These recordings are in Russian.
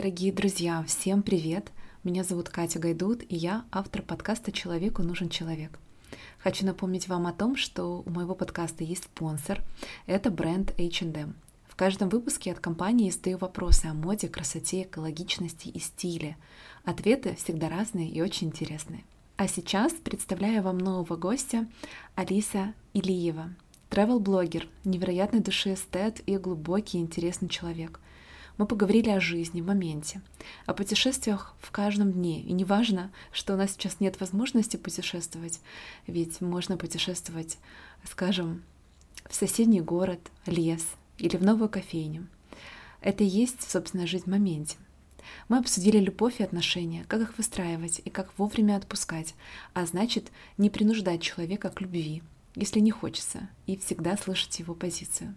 Дорогие друзья, всем привет! Меня зовут Катя Гайдут, и я автор подкаста «Человеку нужен человек». Хочу напомнить вам о том, что у моего подкаста есть спонсор. Это бренд H&M. В каждом выпуске от компании я задаю вопросы о моде, красоте, экологичности и стиле. Ответы всегда разные и очень интересные. А сейчас представляю вам нового гостя Алиса Илиева, travel-блогер, невероятной души эстет и глубокий и интересный человек – мы поговорили о жизни в моменте, о путешествиях в каждом дне. И не важно, что у нас сейчас нет возможности путешествовать, ведь можно путешествовать, скажем, в соседний город, лес или в новую кофейню. Это и есть, собственно, жизнь в моменте. Мы обсудили любовь и отношения, как их выстраивать и как вовремя отпускать, а значит, не принуждать человека к любви, если не хочется, и всегда слышать его позицию.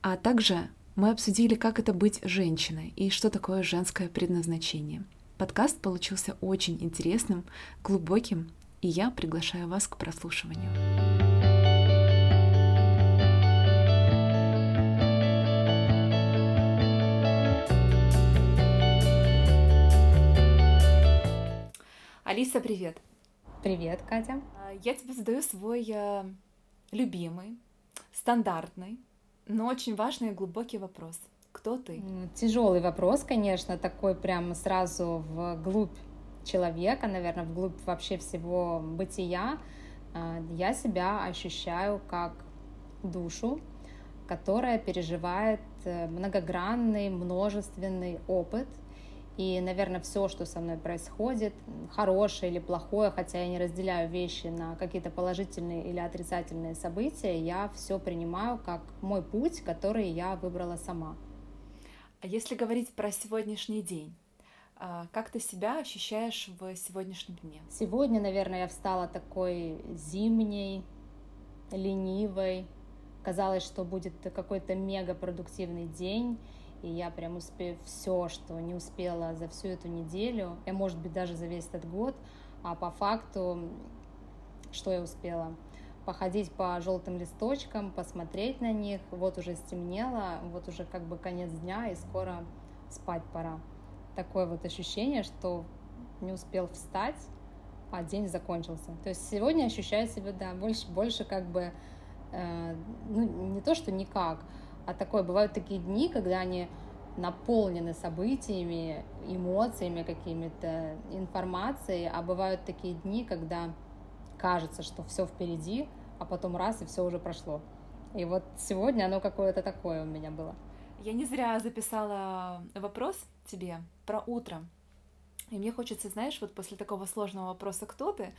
А также мы обсудили, как это быть женщиной и что такое женское предназначение. Подкаст получился очень интересным, глубоким, и я приглашаю вас к прослушиванию. Алиса, привет! Привет, Катя. А, я тебе задаю свой э, любимый, стандартный но очень важный и глубокий вопрос. Кто ты? Тяжелый вопрос, конечно, такой прямо сразу в глубь человека, наверное, вглубь вообще всего бытия. А, я себя ощущаю как душу, которая переживает э, многогранный, множественный опыт – и, наверное, все, что со мной происходит, хорошее или плохое, хотя я не разделяю вещи на какие-то положительные или отрицательные события, я все принимаю как мой путь, который я выбрала сама. А если говорить про сегодняшний день, а, как ты себя ощущаешь в сегодняшнем дне? Сегодня, наверное, я встала такой зимней, ленивой. Казалось, что будет какой-то мега продуктивный день, и я прям успею все, что не успела за всю эту неделю, и, может быть, даже за весь этот год, а по факту, что я успела? Походить по желтым листочкам, посмотреть на них, вот уже стемнело, вот уже как бы конец дня, и скоро спать пора. Такое вот ощущение, что не успел встать, а день закончился. То есть сегодня ощущаю себя, да, больше, больше как бы, э, ну, не то, что никак, а такое, бывают такие дни, когда они наполнены событиями, эмоциями какими-то, информацией, а бывают такие дни, когда кажется, что все впереди, а потом раз, и все уже прошло. И вот сегодня оно какое-то такое у меня было. Я не зря записала вопрос тебе про утро. И мне хочется, знаешь, вот после такого сложного вопроса «Кто ты?»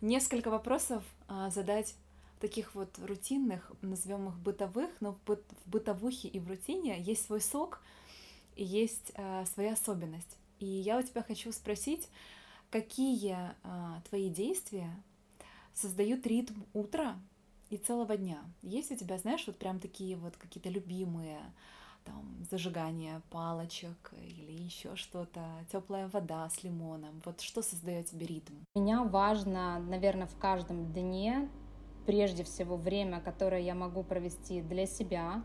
несколько вопросов а, задать таких вот рутинных, назовем их бытовых, но в, быт, в бытовухе и в рутине есть свой сок и есть э, своя особенность. И я у тебя хочу спросить, какие э, твои действия создают ритм утра и целого дня? Есть у тебя, знаешь, вот прям такие вот какие-то любимые там зажигание палочек или еще что-то, теплая вода с лимоном. Вот что создает тебе ритм? Меня важно, наверное, в каждом дне прежде всего время, которое я могу провести для себя.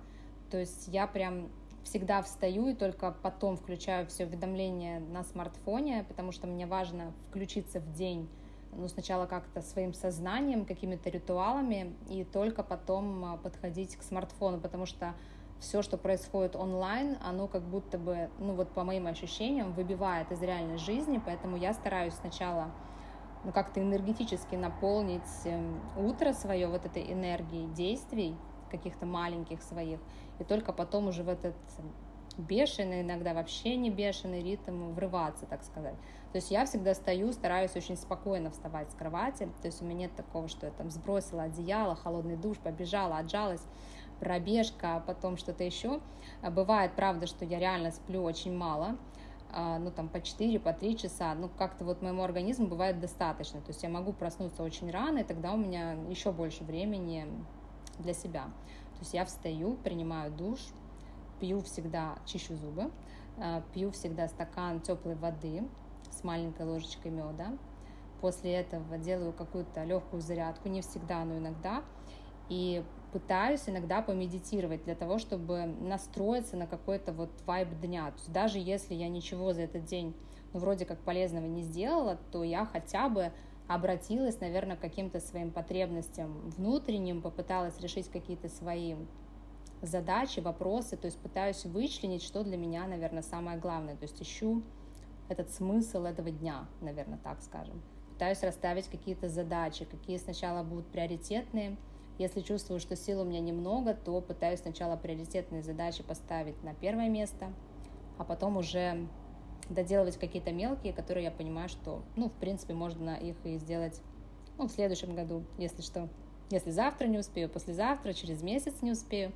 То есть я прям всегда встаю и только потом включаю все уведомления на смартфоне, потому что мне важно включиться в день ну, сначала как-то своим сознанием, какими-то ритуалами, и только потом а, подходить к смартфону, потому что все, что происходит онлайн, оно как будто бы, ну вот по моим ощущениям, выбивает из реальной жизни, поэтому я стараюсь сначала ну, как-то энергетически наполнить эм, утро свое вот этой энергией действий, каких-то маленьких своих, и только потом уже в этот бешеный, иногда вообще не бешеный ритм врываться, так сказать. То есть я всегда стою, стараюсь очень спокойно вставать с кровати, то есть у меня нет такого, что я там сбросила одеяло, холодный душ, побежала, отжалась, пробежка, а потом что-то еще. А бывает, правда, что я реально сплю очень мало, ну, там, по 4, по 3 часа, ну, как-то вот моему организму бывает достаточно, то есть я могу проснуться очень рано, и тогда у меня еще больше времени для себя. То есть я встаю, принимаю душ, пью всегда, чищу зубы, а, пью всегда стакан теплой воды с маленькой ложечкой меда, после этого делаю какую-то легкую зарядку, не всегда, но иногда, и пытаюсь иногда помедитировать для того, чтобы настроиться на какой-то вот вайб дня. То есть даже если я ничего за этот день, ну, вроде как полезного не сделала, то я хотя бы обратилась, наверное, к каким-то своим потребностям внутренним, попыталась решить какие-то свои задачи, вопросы, то есть пытаюсь вычленить, что для меня, наверное, самое главное, то есть ищу этот смысл этого дня, наверное, так скажем. Пытаюсь расставить какие-то задачи, какие сначала будут приоритетные. Если чувствую, что сил у меня немного, то пытаюсь сначала приоритетные задачи поставить на первое место, а потом уже доделывать какие-то мелкие, которые я понимаю, что, ну, в принципе, можно их и сделать ну, в следующем году, если что. Если завтра не успею, послезавтра, через месяц не успею,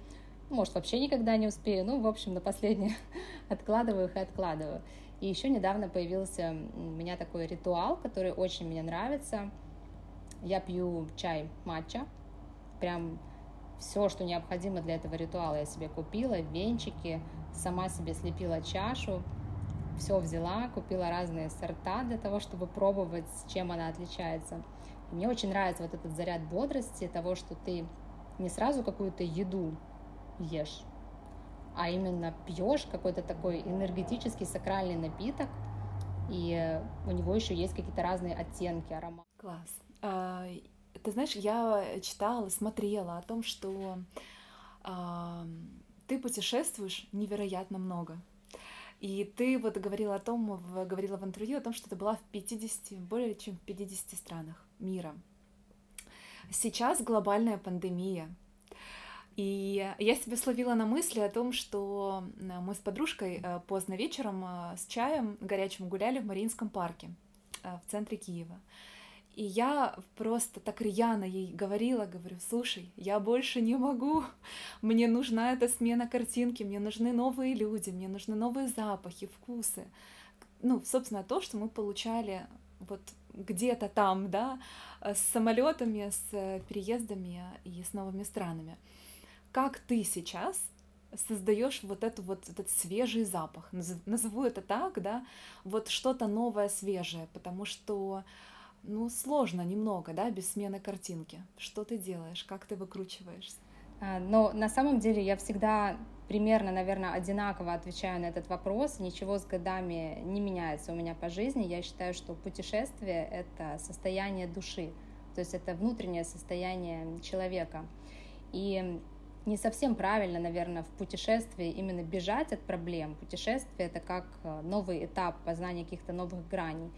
может, вообще никогда не успею. Ну, в общем, на последнее откладываю их и откладываю. И еще недавно появился у меня такой ритуал, который очень мне нравится. Я пью чай матча, прям все, что необходимо для этого ритуала я себе купила, венчики, сама себе слепила чашу, все взяла, купила разные сорта для того, чтобы пробовать, чем она отличается. И мне очень нравится вот этот заряд бодрости, того, что ты не сразу какую-то еду ешь, а именно пьешь какой-то такой энергетический сакральный напиток, и у него еще есть какие-то разные оттенки, ароматы. Класс. Ты знаешь, я читала, смотрела о том, что а, ты путешествуешь невероятно много. И ты вот говорила о том, говорила в интервью о том, что ты была в 50, более чем в 50 странах мира. Сейчас глобальная пандемия, и я себя словила на мысли о том, что э, мы с подружкой э, поздно вечером э, с чаем горячим гуляли в Мариинском парке в центре Киева. И я просто так рьяно ей говорила, говорю, слушай, я больше не могу, мне нужна эта смена картинки, мне нужны новые люди, мне нужны новые запахи, вкусы. Ну, собственно, то, что мы получали вот где-то там, да, с самолетами, с переездами и с новыми странами. Как ты сейчас создаешь вот эту вот этот свежий запах, назову это так, да, вот что-то новое, свежее, потому что, ну, сложно немного, да, без смены картинки. Что ты делаешь, как ты выкручиваешься? А, но на самом деле я всегда примерно, наверное, одинаково отвечаю на этот вопрос. Ничего с годами не меняется у меня по жизни. Я считаю, что путешествие — это состояние души, то есть это внутреннее состояние человека. И не совсем правильно, наверное, в путешествии именно бежать от проблем. Путешествие — это как э, новый этап познания каких-то новых граней.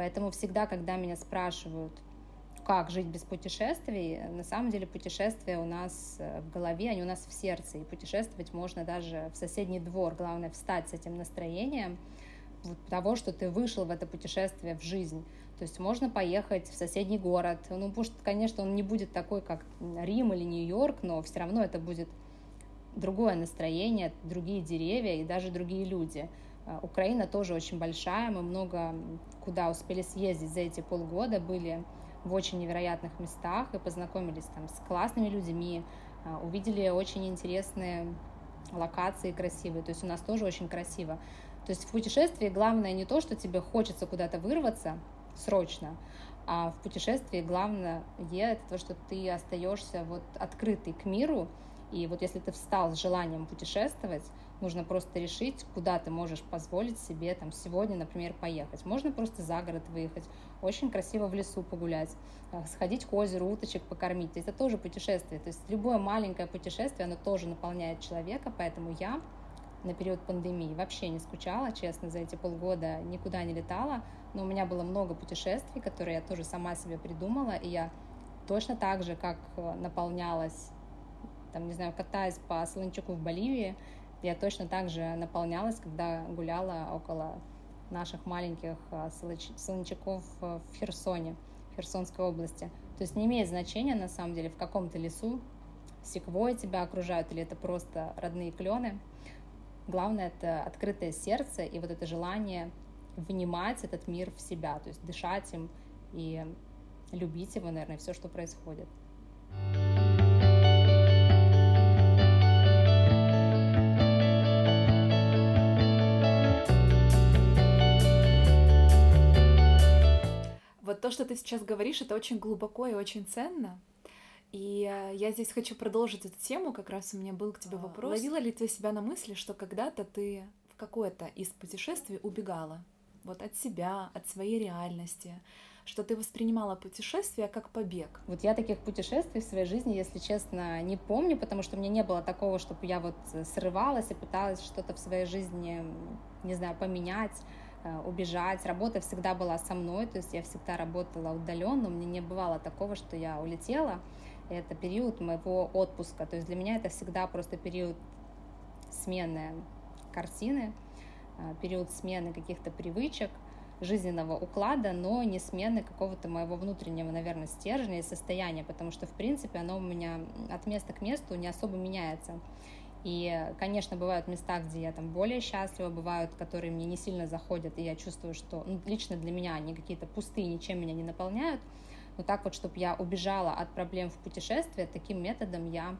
Поэтому всегда, когда меня спрашивают, как жить без путешествий, на самом деле путешествия у нас э, в голове, они у нас в сердце, и путешествовать можно даже в соседний двор. Главное — встать с этим настроением того, что ты вышел в это путешествие в жизнь. То есть можно поехать в соседний город. Ну, пусть, конечно, он не будет такой, как Рим или Нью-Йорк, но все равно это будет другое настроение, другие деревья и даже другие люди. А, Украина тоже очень большая, мы много куда успели съездить за эти полгода, были в очень невероятных местах и познакомились там с классными людьми, а, увидели очень интересные локации красивые, то есть у нас тоже очень красиво. То есть в путешествии главное не то, что тебе хочется куда-то вырваться, срочно. А в путешествии главное это то, что ты остаешься вот открытый к миру. И вот если ты встал с желанием путешествовать, нужно просто решить, куда ты можешь позволить себе там сегодня, например, поехать. Можно просто за город выехать, очень красиво в лесу погулять, э, сходить к озеру, уточек покормить. Это тоже путешествие. То есть любое маленькое путешествие, оно тоже наполняет человека, поэтому я на период пандемии вообще не скучала, честно, за эти полгода никуда не летала, но у меня было много путешествий, которые я тоже сама себе придумала, и я точно так же, как э, наполнялась, там, не знаю, катаясь по Солончаку в Боливии, я точно так же наполнялась, когда гуляла около наших маленьких э, солончаков в Херсоне, в Херсонской области. То есть не имеет значения, на самом деле, в каком-то лесу секвой тебя окружают, или это просто родные клены. Главное — это открытое сердце и вот это желание внимать этот мир в себя, то есть дышать им и любить его, наверное, все, что происходит. Вот то, что ты сейчас говоришь, это очень глубоко и очень ценно. И э, я здесь хочу продолжить эту тему, как раз у меня был к тебе а, вопрос. Ловила ли ты себя на мысли, что когда-то ты в какое-то из путешествий убегала? Вот от себя, от своей реальности, что ты воспринимала путешествия как побег? Вот я таких путешествий в своей жизни, если честно, не помню, потому что мне не было такого, чтобы я вот срывалась и пыталась что-то в своей жизни, не знаю, поменять Э, убежать. Работа всегда была со мной, то есть я всегда работала удаленно, у меня не бывало такого, что я улетела. Это период моего отпуска, то есть для меня это всегда просто период смены картины, э, период смены каких-то привычек, жизненного уклада, но не смены какого-то моего внутреннего, наверное, стержня и состояния, потому что, в принципе, оно у меня от места к месту не особо меняется. И, конечно, бывают места, где я там более счастлива, бывают, которые мне не сильно заходят, и я чувствую, что ну, лично для меня они какие-то пустые, ничем меня не наполняют. Но так вот, чтобы я убежала от проблем в путешествии, таким методом я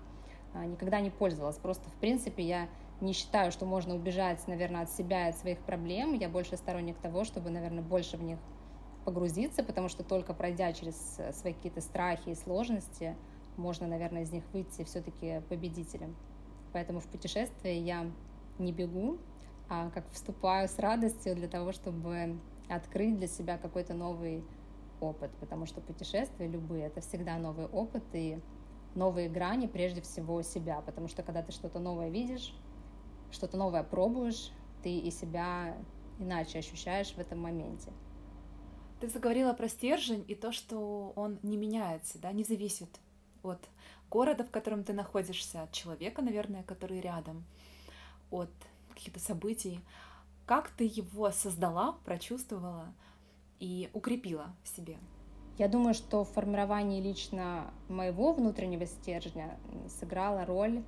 а, никогда не пользовалась. Просто, в принципе, я не считаю, что можно убежать, наверное, от себя и от своих проблем. Я больше сторонник того, чтобы, наверное, больше в них погрузиться, потому что только пройдя через э, свои какие-то страхи и сложности, можно, наверное, из них выйти все-таки победителем. Поэтому в путешествие я не бегу, а как вступаю с радостью для того, чтобы открыть для себя какой-то новый опыт, потому что путешествия любые — это всегда новый опыт и новые грани прежде всего себя, потому что когда ты что-то новое видишь, что-то новое пробуешь, ты и себя иначе ощущаешь в этом моменте. Ты заговорила про стержень и то, что он не меняется, да, не зависит от города, в котором ты находишься, от человека, наверное, который рядом, от каких-то событий. Как ты его создала, прочувствовала и укрепила в себе? Я думаю, что в формировании лично моего внутреннего стержня сыграла роль,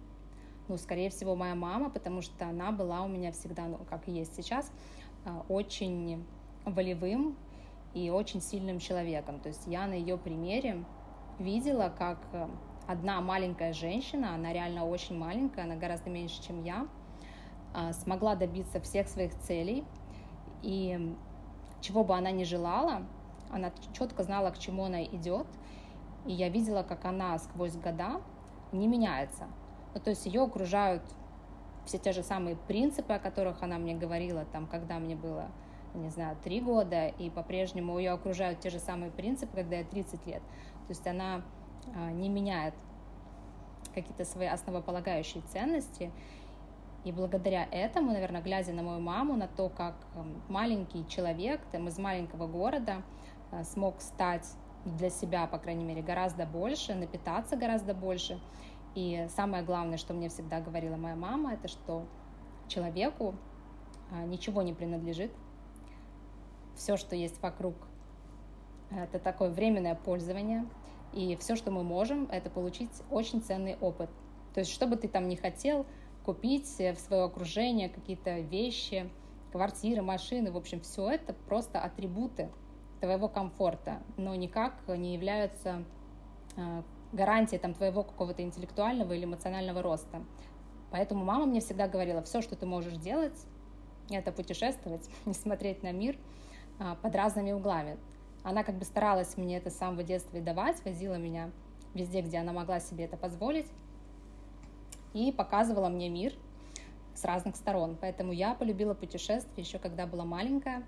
ну, скорее всего, моя мама, потому что она была у меня всегда, ну, как и есть сейчас, а, очень волевым и очень сильным человеком. То есть я на ее примере видела, как одна маленькая женщина, она реально очень маленькая, она гораздо меньше, чем я, а, смогла добиться всех своих целей, и чего бы она ни желала, она четко знала, к чему она идет, и я видела, как она сквозь года не меняется. Ну, то есть ее окружают все те же самые принципы, о которых она мне говорила, там, когда мне было, не знаю, три года, и по-прежнему ее окружают те же самые принципы, когда я 30 лет. То есть она не меняет какие-то свои основополагающие ценности. И благодаря этому, наверное, глядя на мою маму, на то, как эм, маленький человек там, из маленького города э, смог стать для себя, по крайней мере, гораздо больше, напитаться гораздо больше. И самое главное, что мне всегда говорила моя мама, это что человеку э, ничего не принадлежит. Все, что есть вокруг, это такое временное пользование – и все, что мы можем, это получить очень ценный опыт. То есть, что бы ты там не хотел купить в свое окружение, какие-то вещи, квартиры, машины, в общем, все это просто атрибуты твоего комфорта, но никак не являются э, гарантией там, твоего какого-то интеллектуального или эмоционального роста. Поэтому мама мне всегда говорила, все, что ты можешь делать, это путешествовать и смотреть на мир э, под разными углами. Она как бы старалась мне это с самого детства и давать, возила меня везде, где она могла себе это позволить, и показывала мне мир с разных сторон. Поэтому я полюбила путешествия еще когда была маленькая,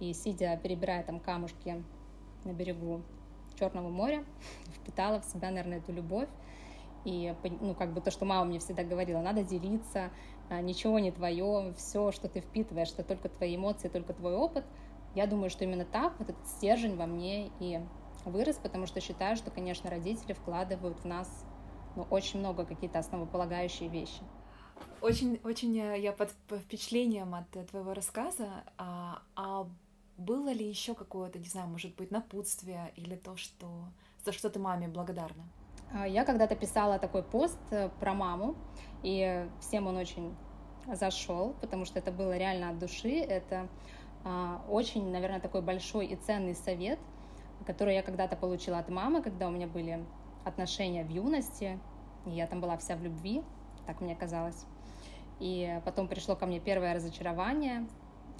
и сидя, перебирая там камушки на берегу Черного моря, впитала в себя, наверное, эту любовь. И, ну, как бы то, что мама мне всегда говорила, надо делиться, а, ничего не твое, все, что ты впитываешь, это только твои эмоции, только твой опыт – я думаю, что именно так этот стержень во мне и вырос, потому что считаю, что, конечно, родители вкладывают в нас ну, очень много какие-то основополагающие вещи. Очень, очень э, я под впечатлением от твоего рассказа. А, а было ли еще какое-то, не знаю, может быть, напутствие или то, что за что ты маме благодарна? А, я когда-то писала такой пост э, про маму, и всем он очень зашел, потому что это было реально от души. Это очень, наверное, такой большой и ценный совет, который я когда-то получила от мамы, когда у меня были отношения в юности, и я там была вся в любви, так мне казалось. И потом пришло ко мне первое разочарование,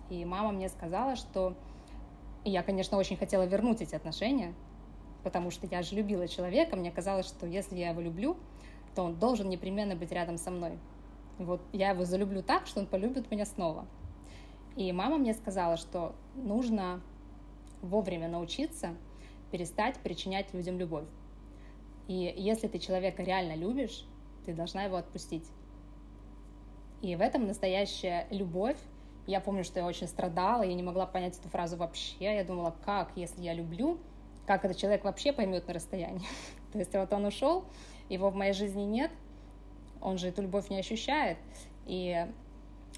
и мама мне сказала, что я, конечно, очень хотела вернуть эти отношения, потому что я же любила человека, мне казалось, что если я его люблю, то он должен непременно быть рядом со мной. Вот я его залюблю так, что он полюбит меня снова. И мама мне сказала, что нужно вовремя научиться перестать причинять людям любовь. И если ты человека реально любишь, ты должна его отпустить. И в этом настоящая любовь. Я помню, что я очень страдала, я не могла понять эту фразу вообще. Я думала, как, если я люблю, как этот человек вообще поймет на расстоянии. То есть вот он ушел, его в моей жизни нет, он же эту любовь не ощущает. И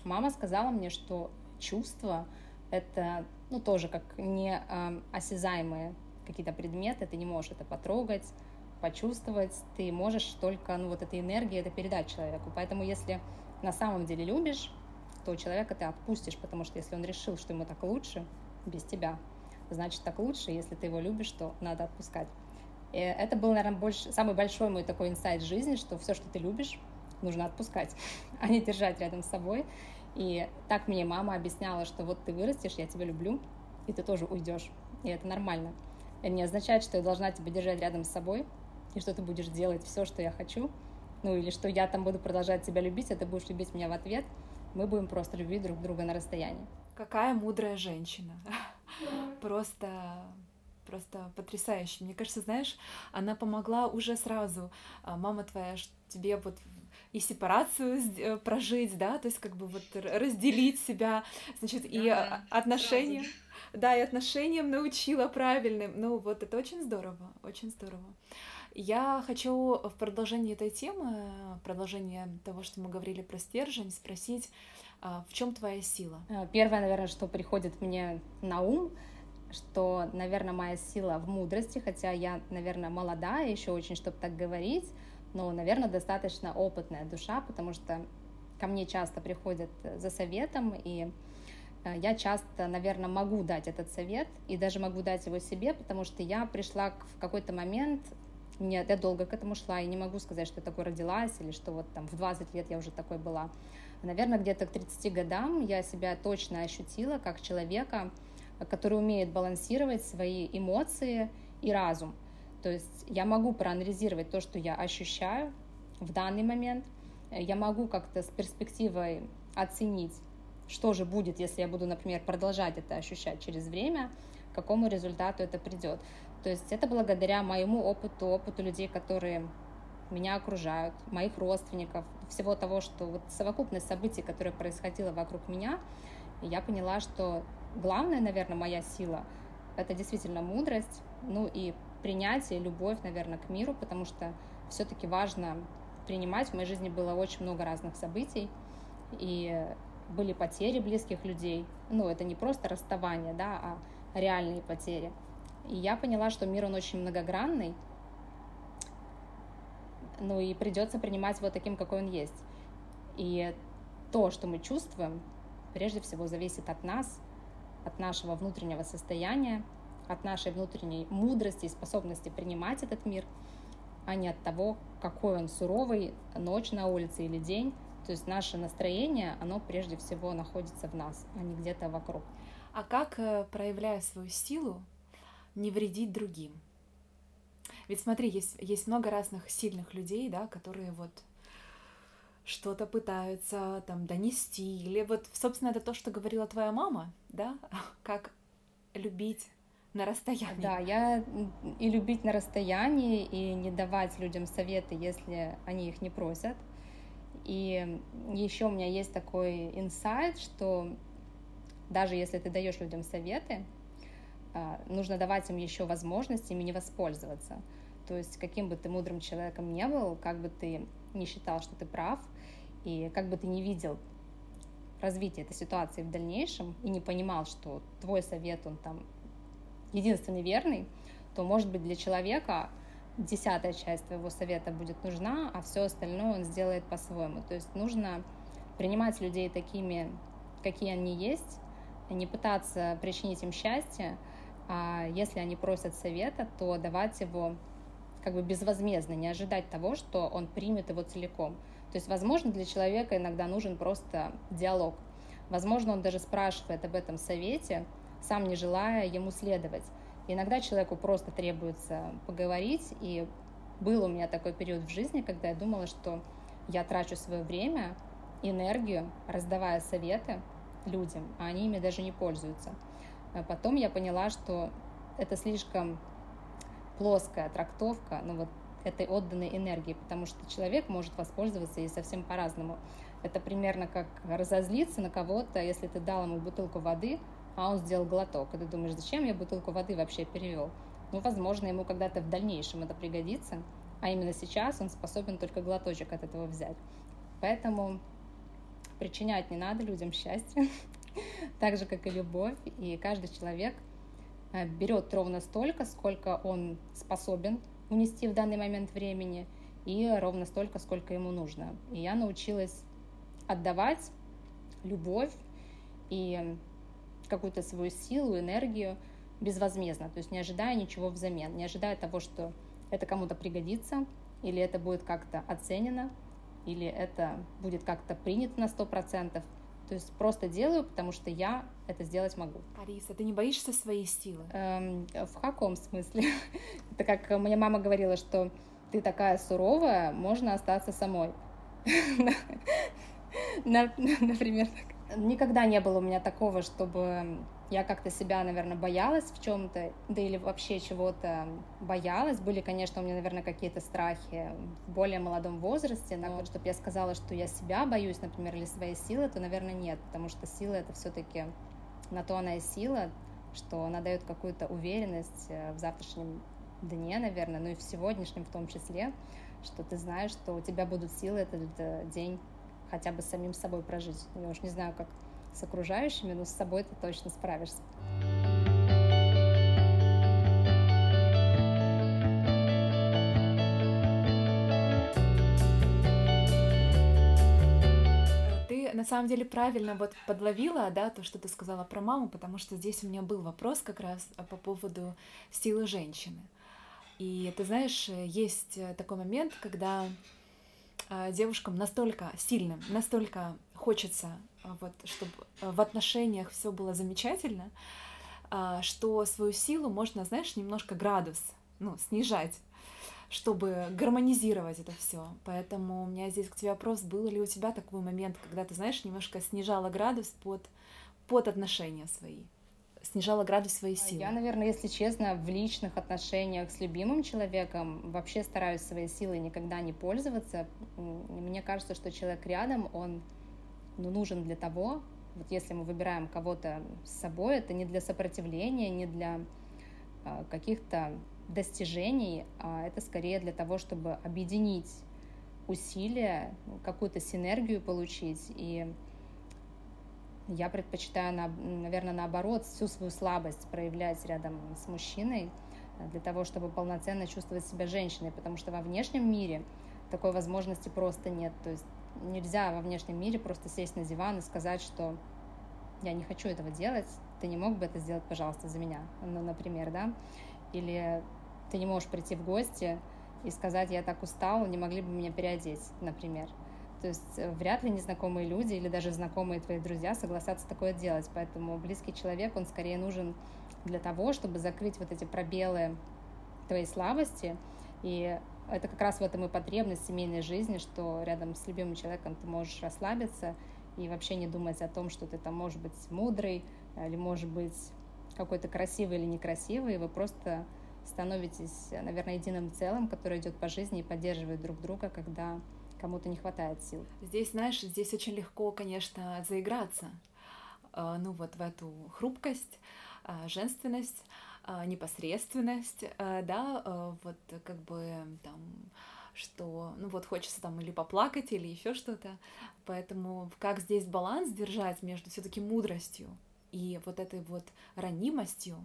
мама сказала мне, что чувства — это ну, тоже как не э, осязаемые какие-то предметы, ты не можешь это потрогать, почувствовать, ты можешь только, ну, вот этой энергией это передать человеку. Поэтому если на самом деле любишь, то человека ты отпустишь, потому что если он решил, что ему так лучше без тебя, значит так лучше, если ты его любишь, то надо отпускать. И это был, наверное, больше, самый большой мой такой инсайт жизни, что все, что ты любишь, нужно отпускать, а не держать рядом с собой. И так мне мама объясняла, что вот ты вырастешь, я тебя люблю, и ты тоже уйдешь. И это нормально. Это не означает, что я должна тебя держать рядом с собой, и что ты будешь делать все, что я хочу, ну или что я там буду продолжать тебя любить, а ты будешь любить меня в ответ. Мы будем просто любить друг друга на расстоянии. Какая мудрая женщина. Просто просто потрясающе. Мне кажется, знаешь, она помогла уже сразу. А, мама твоя тебе вот и сепарацию э, прожить, да, то есть как бы вот разделить себя, значит, и да, отношения, сразу. да, и отношениям научила правильным. Ну вот это очень здорово, очень здорово. Я хочу в продолжении этой темы, продолжение того, что мы говорили про стержень, спросить, а, в чем твоя сила? Э, первое, наверное, что приходит мне на ум, что, наверное, моя сила в мудрости, хотя я, наверное, молодая еще очень, чтобы так говорить, но, наверное, достаточно опытная душа, потому что ко мне часто приходят за советом, и э, я часто, наверное, могу дать этот совет, и даже могу дать его себе, потому что я пришла в какой-то момент, нет, я долго к этому шла, и не могу сказать, что я такой родилась, или что вот там в 20 лет я уже такой была. Наверное, где-то к 30 годам я себя точно ощутила как человека, который умеет балансировать свои эмоции и разум. То есть я могу проанализировать то, что я ощущаю в данный момент. Я могу как-то с перспективой оценить, что же будет, если я буду, например, продолжать это ощущать через время, к какому результату это придет. То есть это благодаря моему опыту, опыту людей, которые меня окружают, моих родственников, всего того, что вот совокупность событий, которые происходило вокруг меня, я поняла, что главная, наверное, моя сила — это действительно мудрость, ну и принятие, любовь, наверное, к миру, потому что все-таки важно принимать. В моей жизни было очень много разных событий, и были потери близких людей. Ну, это не просто расставание, да, а реальные потери. И я поняла, что мир, он очень многогранный, ну и придется принимать его таким, какой он есть. И то, что мы чувствуем, прежде всего зависит от нас, от нашего внутреннего состояния, от нашей внутренней мудрости и способности принимать этот мир, а не от того, какой он суровый, ночь на улице или день. То есть наше настроение, оно прежде всего находится в нас, а не где-то вокруг. А как, э, проявляя свою силу, не вредить другим? Ведь смотри, есть, есть много разных сильных людей, да, которые вот что-то пытаются там донести, или вот, собственно, это то, что говорила твоя мама, да, как любить на расстоянии. Да, я и любить на расстоянии, и не давать людям советы, если они их не просят. И еще у меня есть такой инсайт, что даже если ты даешь людям советы, а, нужно давать им еще возможность ими не воспользоваться. То есть каким бы ты мудрым человеком не был, как бы ты не считал, что ты прав, и как бы ты не видел развитие этой ситуации в дальнейшем и не понимал, что твой совет, он там единственный верный, то, может быть, для человека десятая часть твоего совета будет нужна, а все остальное он сделает по-своему. То есть нужно принимать людей такими, какие они есть, не пытаться причинить им счастье, а если они просят совета, то давать его как бы безвозмездно, не ожидать того, что он примет его целиком. То есть, возможно, для человека иногда нужен просто диалог. Возможно, он даже спрашивает об этом совете, сам не желая ему следовать. Иногда человеку просто требуется поговорить, и был у меня такой период в жизни, когда я думала, что я трачу свое время, энергию, раздавая советы людям, а они ими даже не пользуются. А потом я поняла, что это слишком плоская трактовка, ну вот этой отданной энергии, потому что человек может воспользоваться и совсем по-разному. Это примерно как разозлиться на кого-то, если ты дал ему бутылку воды, а он сделал глоток, и ты думаешь, зачем я бутылку воды вообще перевел? Ну, возможно, ему когда-то в дальнейшем это пригодится, а именно сейчас он способен только глоточек от этого взять. Поэтому причинять не надо людям счастье, так же, как и любовь, и каждый человек э, берет ровно столько, сколько он способен унести в данный момент времени, и ровно столько, сколько ему нужно. И я научилась отдавать любовь и какую-то свою силу, энергию безвозмездно, то есть не ожидая ничего взамен, не ожидая того, что это кому-то пригодится, или это будет как-то оценено, или это будет как-то принято на 100%. То есть просто делаю, потому что я это сделать могу. Ариса, ты не боишься своей силы? Эм, в каком смысле? это как моя мама говорила, что ты такая суровая, можно остаться самой. Например, так. Никогда не было у меня такого, чтобы я как-то себя, наверное, боялась в чем-то, да или вообще чего-то боялась. Были, конечно, у меня, наверное, какие-то страхи в более молодом возрасте, но вот, чтобы я сказала, что я себя боюсь, например, или своей силы, то, наверное, нет, потому что сила — это все-таки на то она и сила, что она дает какую-то уверенность э, в завтрашнем дне, наверное, ну и в сегодняшнем в том числе, что ты знаешь, что у тебя будут силы этот день хотя бы с самим собой прожить. Я уж не знаю, как с окружающими, но с собой ты точно справишься. На самом деле правильно вот подловила, да, то, что ты сказала про маму, потому что здесь у меня был вопрос как раз по поводу силы женщины. И ты знаешь, есть такой момент, когда а, девушкам настолько сильным, настолько хочется, а, вот, чтобы а, в отношениях все было замечательно, что свою силу можно, знаешь, немножко градус, ну, снижать чтобы гармонизировать это все. Поэтому у меня здесь к тебе вопрос, был ли у тебя такой момент, когда ты, знаешь, немножко снижала градус под, под отношения свои? Снижала градус своей а силы? Я, наверное, если честно, в личных отношениях с любимым человеком вообще стараюсь своей силой никогда не пользоваться. Мне кажется, что человек рядом, он ну, нужен для того, вот если мы выбираем кого-то с собой, это не для сопротивления, не для э, каких-то достижений, а это скорее для того, чтобы объединить усилия, какую-то синергию получить и я предпочитаю, наверное, наоборот, всю свою слабость проявлять рядом с мужчиной э, для того, чтобы полноценно чувствовать себя женщиной, потому что во внешнем мире такой возможности просто нет. То есть нельзя во внешнем мире просто сесть на диван и сказать, что я не хочу этого делать, ты не мог бы это сделать, пожалуйста, за меня, ну, например, да, или ты не можешь прийти в гости и сказать, я так устал, не могли бы меня переодеть, например. То есть э, вряд ли незнакомые люди или даже знакомые твои друзья согласятся такое делать. Поэтому близкий человек, он скорее нужен для того, чтобы закрыть вот эти пробелы твоей слабости. И это как раз в этом и потребность семейной жизни, что рядом с любимым человеком ты можешь расслабиться и вообще не думать о том, что ты там можешь быть мудрый или может быть какой-то красивый или некрасивый, вы просто становитесь, наверное, единым целым, который идет по жизни и поддерживает друг друга, когда кому-то не хватает сил. Здесь, знаешь, здесь очень легко, конечно, заиграться, а, ну вот в эту хрупкость, а, женственность, а, непосредственность, да, вот как бы там что, ну вот хочется там или поплакать, или еще что-то. Поэтому как здесь баланс держать между все-таки мудростью и вот этой вот ранимостью,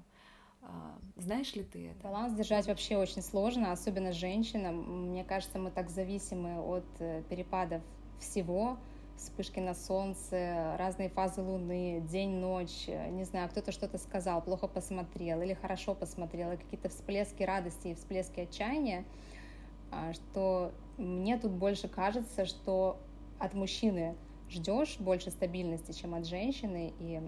знаешь ли ты это? Баланс держать вообще очень сложно, особенно женщинам. Мне кажется, мы так зависимы от э, перепадов всего, вспышки на солнце, разные фазы луны, день, ночь, не знаю, кто-то что-то сказал, плохо посмотрел или хорошо посмотрел, и какие-то всплески радости и всплески отчаяния, а, что мне тут больше кажется, что от мужчины ждешь больше стабильности, чем от женщины, и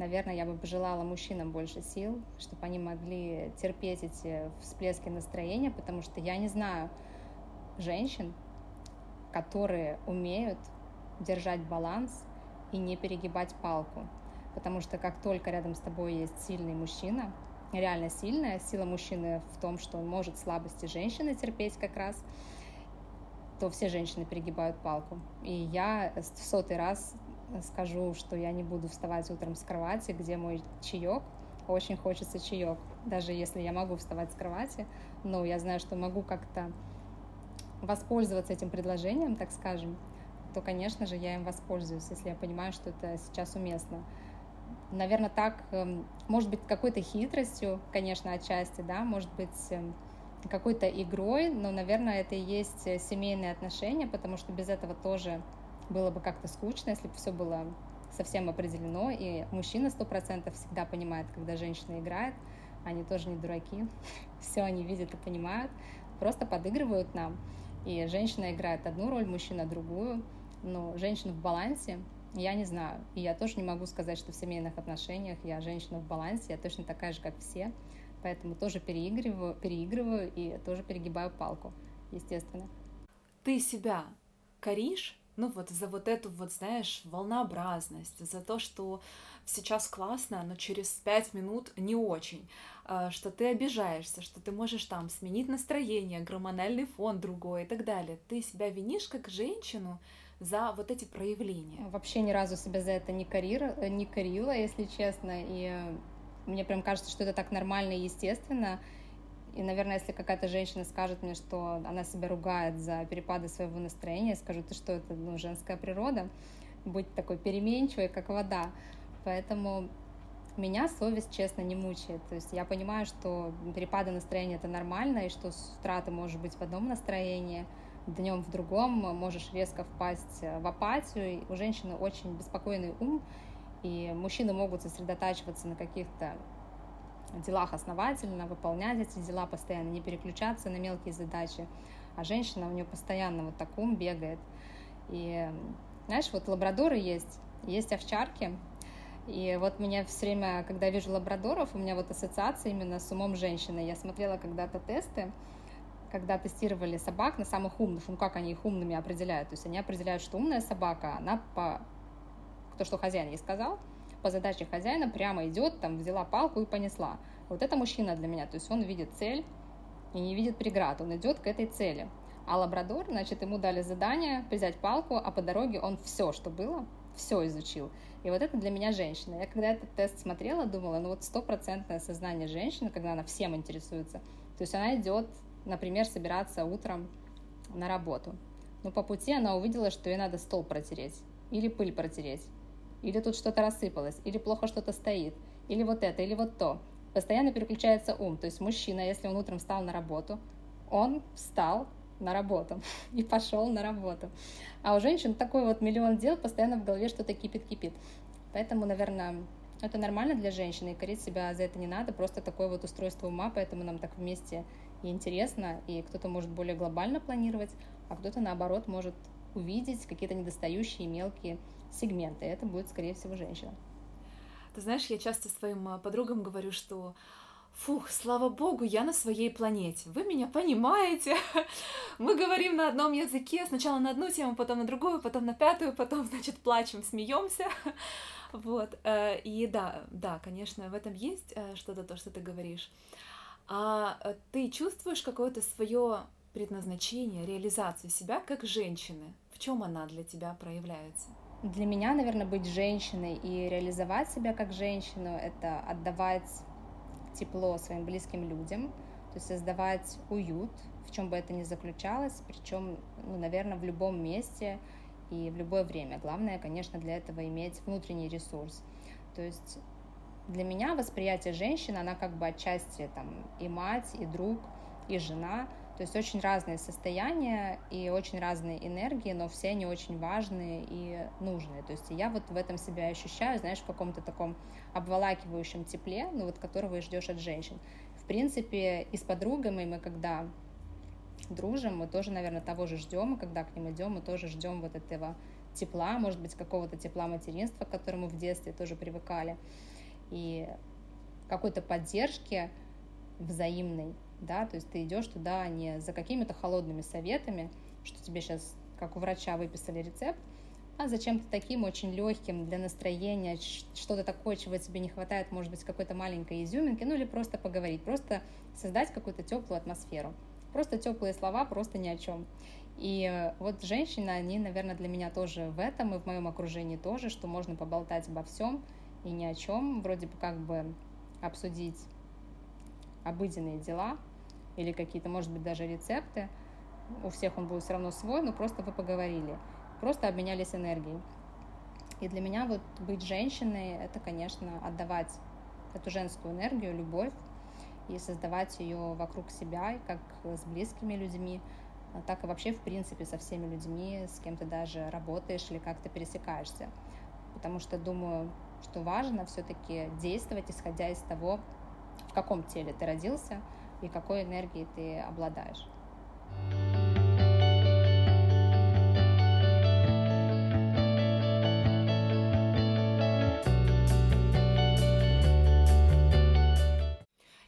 наверное, я бы пожелала мужчинам больше сил, чтобы они могли терпеть эти всплески настроения, потому что я не знаю женщин, которые умеют держать баланс и не перегибать палку. Потому что как только рядом с тобой есть сильный мужчина, реально сильная, сила мужчины в том, что он может слабости женщины терпеть как раз, то все женщины перегибают палку. И я в сотый раз скажу, что я не буду вставать утром с кровати, где мой чаек, очень хочется чаек, даже если я могу вставать с кровати, но я знаю, что могу как-то воспользоваться этим предложением, так скажем, то, конечно же, я им воспользуюсь, если я понимаю, что это сейчас уместно. Наверное, так, эм, может быть, какой-то хитростью, конечно, отчасти, да, может быть, эм, какой-то игрой, но, наверное, это и есть э, семейные отношения, потому что без этого тоже было бы как-то скучно, если бы все было совсем определено, и мужчина сто процентов всегда понимает, когда женщина играет, они тоже не дураки, все они видят и понимают, просто подыгрывают нам, и женщина играет одну роль, мужчина другую, но женщина в балансе, я не знаю. И я тоже не могу сказать, что в семейных отношениях я женщина в балансе, я точно такая же, как все. Поэтому тоже переигрываю, переигрываю и тоже перегибаю палку, естественно. Ты себя коришь ну вот за вот эту вот, знаешь, волнообразность, за то, что сейчас классно, но через пять минут не очень, а, что ты обижаешься, что ты можешь там сменить настроение, гормональный фон другой и так далее. Ты себя винишь как женщину за вот эти проявления? Вообще ни разу себя за это не, корира, не корила, если честно, и мне прям кажется, что это так нормально и естественно, и, наверное, если какая-то женщина скажет мне, что она себя ругает за перепады своего настроения, скажу, ты что, это ну, женская природа, быть такой переменчивой, как вода. Поэтому меня совесть, честно, не мучает. То есть я понимаю, что перепады настроения это нормально, и что с утра ты можешь быть в одном настроении, днем в другом, можешь резко впасть в апатию. У женщины очень беспокойный ум, и мужчины могут сосредотачиваться на каких-то делах основательно, выполнять эти дела постоянно, не переключаться на мелкие задачи. А женщина, у нее постоянно вот так ум бегает. И знаешь, вот лабрадоры есть, есть овчарки, и вот меня все время, когда я вижу лабрадоров, у меня вот ассоциация именно с умом женщины. Я смотрела когда-то тесты, когда тестировали собак на самых умных, ну как они их умными определяют. То есть они определяют, что умная собака, она по то, что хозяин ей сказал, по задаче хозяина прямо идет, там, взяла палку и понесла. Вот это мужчина для меня, то есть он видит цель и не видит преград, он идет к этой цели. А лабрадор, значит, ему дали задание взять палку, а по дороге он все, что было, все изучил. И вот это для меня женщина. Я когда этот тест смотрела, думала, ну вот стопроцентное сознание женщины, когда она всем интересуется. То есть она идет, например, собираться утром на работу. Но по пути она увидела, что ей надо стол протереть или пыль протереть или тут что-то рассыпалось, или плохо что-то стоит, или вот это, или вот то. Постоянно переключается ум. То есть мужчина, если он утром встал на работу, он встал на работу и пошел на работу. А у женщин такой вот миллион дел, постоянно в голове что-то кипит-кипит. Поэтому, наверное, это нормально для женщины, и корить себя за это не надо, просто такое вот устройство ума, поэтому нам так вместе и интересно, и кто-то может более глобально планировать, а кто-то, наоборот, может увидеть какие-то недостающие мелкие сегменты. Это будет, скорее всего, женщина. Ты знаешь, я часто своим а, подругам говорю, что Фух, слава богу, я на своей планете. Вы меня понимаете? Мы говорим на одном языке, сначала на одну тему, потом на другую, потом на пятую, потом, значит, плачем, смеемся. Вот. Э, и да, да, конечно, в этом есть э, что-то, то, что ты говоришь. А э, ты чувствуешь какое-то свое предназначение, реализацию себя как женщины? В чем она для тебя проявляется? Для меня, наверное, быть женщиной и реализовать себя как женщину — это отдавать тепло своим близким людям, то есть создавать уют, в чем бы это ни заключалось, причем, ну, наверное, в любом месте и в любое время. Главное, конечно, для этого иметь внутренний ресурс. То есть для меня восприятие женщины, она как бы отчасти там и мать, и друг, и жена — то есть очень разные состояния и очень разные энергии, но все они очень важные и нужные. То есть я вот в этом себя ощущаю, знаешь, в каком-то таком обволакивающем тепле, ну вот которого и ждешь от женщин. В принципе, и с подругами мы когда дружим, мы тоже, наверное, того же ждем, и когда к ним идем, мы тоже ждем вот этого тепла, может быть, какого-то тепла материнства, к которому в детстве тоже привыкали, и какой-то поддержки взаимной, да, то есть ты идешь туда не за какими-то холодными советами, что тебе сейчас, как у врача, выписали рецепт, а зачем-то таким очень легким для настроения, что-то такое, чего тебе не хватает, может быть, какой-то маленькой изюминки, ну или просто поговорить, просто создать какую-то теплую атмосферу. Просто теплые слова, просто ни о чем. И вот женщины, они, наверное, для меня тоже в этом, и в моем окружении тоже, что можно поболтать обо всем и ни о чем, вроде бы как бы обсудить обыденные дела или какие-то, может быть, даже рецепты. У всех он будет все равно свой, но просто вы поговорили просто обменялись энергией. И для меня вот быть женщиной — это, конечно, отдавать эту женскую энергию, любовь, и создавать ее вокруг себя, как с близкими людьми, так и вообще, в принципе, со всеми людьми, с кем ты даже работаешь или как-то пересекаешься. Потому что думаю, что важно все-таки действовать, исходя из того, в каком теле ты родился и какой энергией ты обладаешь.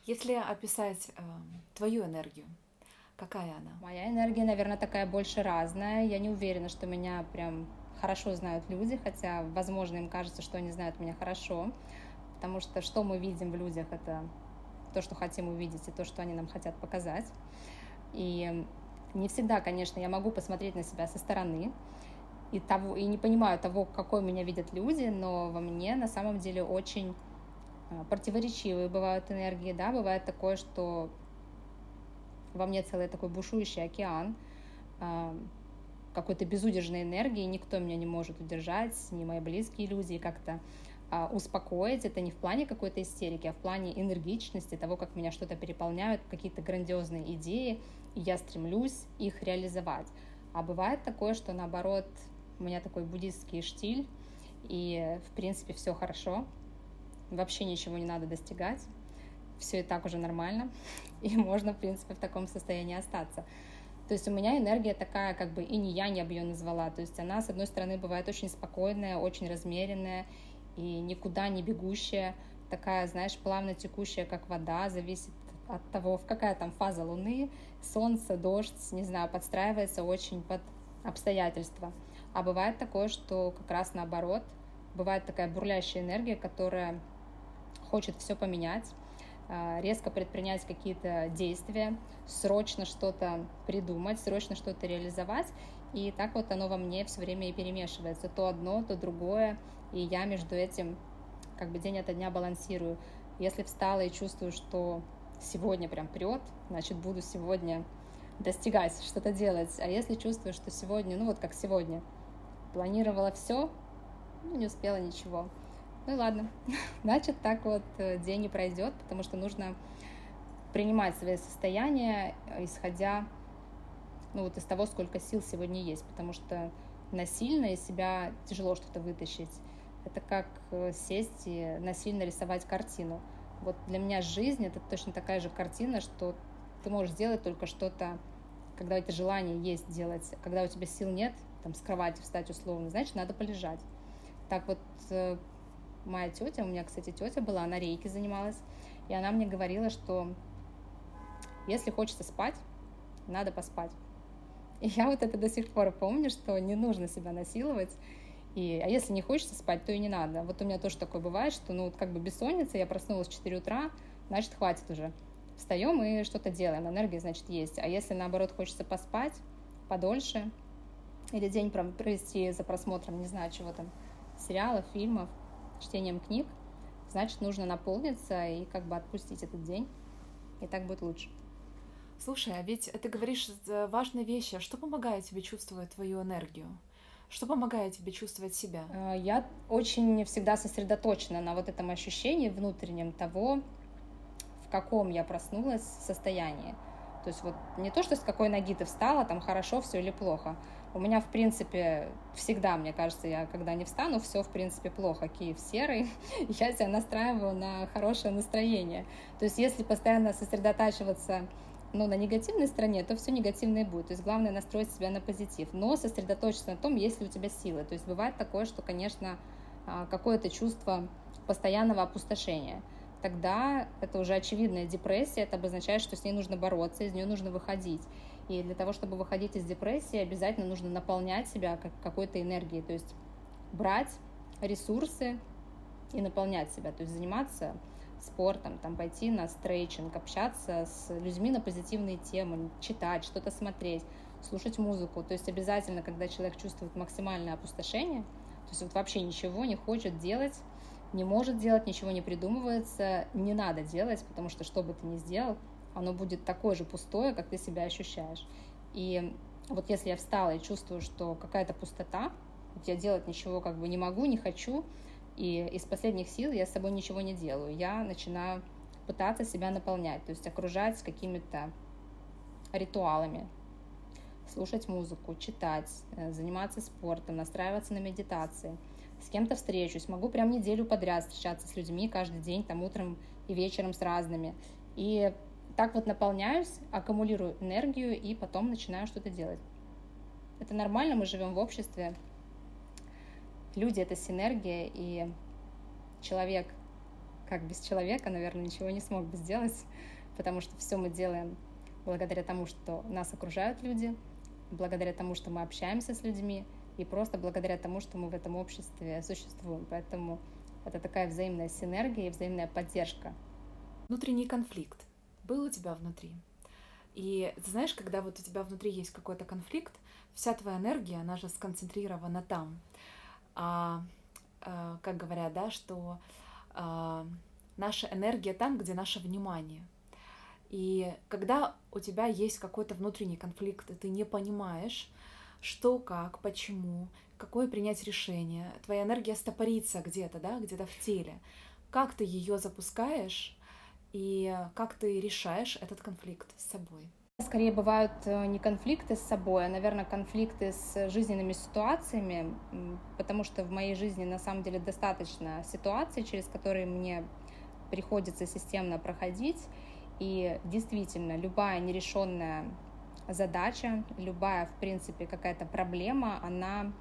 Если описать э, твою энергию, какая она? Моя энергия, наверное, такая больше разная. Я не уверена, что меня прям хорошо знают люди, хотя, возможно, им кажется, что они знают меня хорошо, потому что что мы видим в людях, это то, что хотим увидеть, и то, что они нам хотят показать. И не всегда, конечно, я могу посмотреть на себя со стороны и, того, и не понимаю того, какой меня видят люди, но во мне на самом деле очень а, противоречивые бывают энергии, да, бывает такое, что во мне целый такой бушующий океан а, какой-то безудержной энергии, никто меня не может удержать, ни мои близкие люди, как-то а, успокоить. Это не в плане какой-то истерики, а в плане энергичности, того, как меня что-то переполняют, какие-то грандиозные идеи, и я стремлюсь их реализовать. А бывает такое, что наоборот, у меня такой буддийский штиль, и в принципе все хорошо, вообще ничего не надо достигать, все и так уже нормально, и можно, в принципе, в таком состоянии остаться. То есть у меня энергия такая, как бы и не я, я бы ее назвала. То есть она, с одной стороны, бывает очень спокойная, очень размеренная и никуда не бегущая, такая, знаешь, плавно текущая, как вода, зависит от того, в какая там фаза Луны, Солнце, дождь, не знаю, подстраивается очень под обстоятельства. А бывает такое, что как раз наоборот, бывает такая бурлящая энергия, которая хочет все поменять, резко предпринять какие-то действия, срочно что-то придумать, срочно что-то реализовать. И так вот оно во мне все время и перемешивается. То одно, то другое. И я между этим как бы день ото дня балансирую. Если встала и чувствую, что сегодня прям прет, значит, буду сегодня достигать, что-то делать. А если чувствую, что сегодня, ну вот как сегодня, планировала все, ну, не успела ничего, ну ладно, значит, так вот э, день не пройдет, потому что нужно принимать свои состояния, э, исходя ну, вот из того, сколько сил сегодня есть, потому что насильно из себя тяжело что-то вытащить. Это как э, сесть и насильно рисовать картину. Вот для меня жизнь — это точно такая же картина, что ты можешь сделать только что-то, когда эти желания есть делать. Когда у тебя сил нет, там, с кровати встать условно, значит, надо полежать. Так вот, моя тетя, у меня, кстати, тетя была, она рейки занималась, и она мне говорила, что если хочется спать, надо поспать. И я вот это до сих пор помню, что не нужно себя насиловать, и, а если не хочется спать, то и не надо. Вот у меня тоже такое бывает, что ну вот как бы бессонница, я проснулась в 4 утра, значит хватит уже. Встаем и что-то делаем, энергия, значит, есть. А если наоборот хочется поспать подольше, или день провести за просмотром, не знаю, чего там, сериалов, фильмов, чтением книг, значит, нужно наполниться и как бы отпустить этот день, и так будет лучше. Слушай, а ведь ты говоришь важные вещи. Что помогает тебе чувствовать твою энергию? Что помогает тебе чувствовать себя? Э, я очень всегда сосредоточена на вот этом ощущении внутреннем того, в каком я проснулась состоянии. То есть вот не то, что с какой ноги ты встала, там хорошо все или плохо, у меня, в принципе, всегда, мне кажется, я когда не встану, все, в принципе, плохо. Киев серый, я себя настраиваю на хорошее настроение. То есть если постоянно сосредотачиваться ну, на негативной стороне, то все негативное будет. То есть главное настроить себя на позитив, но сосредоточиться на том, есть ли у тебя силы. То есть бывает такое, что, конечно, а, какое-то чувство постоянного опустошения. Тогда это уже очевидная депрессия, это обозначает, что с ней нужно бороться, из нее нужно выходить. И для того, чтобы выходить из депрессии, обязательно нужно наполнять себя как какой-то энергией, то есть брать ресурсы и наполнять себя, то есть заниматься спортом, там, пойти на стрейчинг, общаться с людьми на позитивные темы, читать, что-то смотреть, слушать музыку. То есть обязательно, когда человек чувствует максимальное опустошение, то есть вот вообще ничего не хочет делать, не может делать, ничего не придумывается, не надо делать, потому что что бы ты ни сделал, оно будет такое же пустое, как ты себя ощущаешь. И вот если я встала и чувствую, что какая-то пустота, вот я делать ничего как бы не могу, не хочу, и из последних сил я с собой ничего не делаю. Я начинаю пытаться себя наполнять, то есть окружать какими-то ритуалами, слушать музыку, читать, э, заниматься спортом, настраиваться на медитации. С кем-то встречусь, могу прям неделю подряд встречаться с людьми каждый день, там утром и вечером с разными. И так вот наполняюсь, аккумулирую энергию и потом начинаю что-то делать. Это нормально, мы живем в обществе, люди — это синергия, и человек, как без человека, наверное, ничего не смог бы сделать, потому что все мы делаем благодаря тому, что нас окружают люди, благодаря тому, что мы общаемся с людьми, и просто благодаря тому, что мы в этом обществе существуем. Поэтому это такая взаимная синергия и взаимная поддержка. Внутренний конфликт был у тебя внутри. И ты знаешь, когда вот у тебя внутри есть какой-то конфликт, вся твоя энергия, она же сконцентрирована там а, а, как говорят, да, что а, наша энергия там, где наше внимание. И когда у тебя есть какой-то внутренний конфликт, и ты не понимаешь, что, как, почему, какое принять решение, твоя энергия стопорится где-то, да, где-то в теле, как ты ее запускаешь и как ты решаешь этот конфликт с собой. Скорее бывают э, не конфликты с собой, а, наверное, конфликты с жизненными ситуациями, потому что в моей жизни на самом деле достаточно ситуаций, через которые мне приходится системно проходить. И действительно, любая нерешенная задача, любая, в принципе, какая-то проблема, она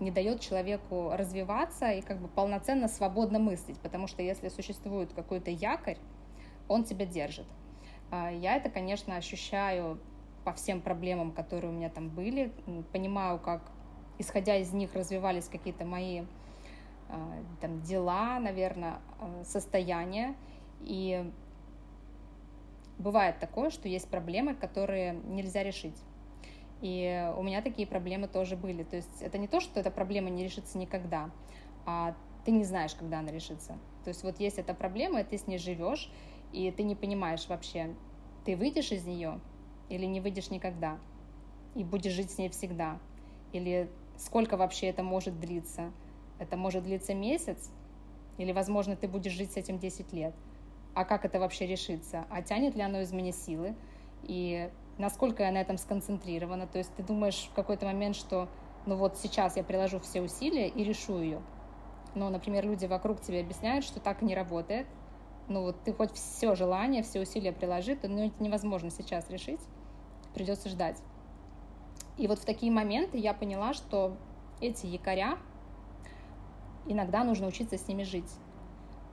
не дает человеку развиваться и как бы полноценно, свободно мыслить, потому что если существует какой-то якорь, он тебя держит. А, я это, конечно, ощущаю по всем проблемам, которые у меня там были, понимаю, как, исходя из них, развивались какие-то мои а, там дела, наверное, а, состояния, и бывает такое, что есть проблемы, которые нельзя решить. И у меня такие проблемы тоже были. То есть это не то, что эта проблема не решится никогда, а ты не знаешь, когда она решится. То есть вот есть эта проблема, и ты с ней живешь, и ты не понимаешь вообще, ты выйдешь из нее или не выйдешь никогда, и будешь жить с ней всегда, или сколько вообще это может длиться. Это может длиться месяц, или, возможно, ты будешь жить с этим 10 лет. А как это вообще решится? А тянет ли оно из меня силы? И насколько я на этом сконцентрирована? То есть ты думаешь в какой-то момент, что ну вот сейчас я приложу все усилия и решу ее. Но, например, люди вокруг тебе объясняют, что так не работает, ну вот ты хоть все желание, все усилия приложи, то ну, это невозможно сейчас решить, придется ждать. И вот в такие моменты я поняла, что эти якоря, иногда нужно учиться с ними жить.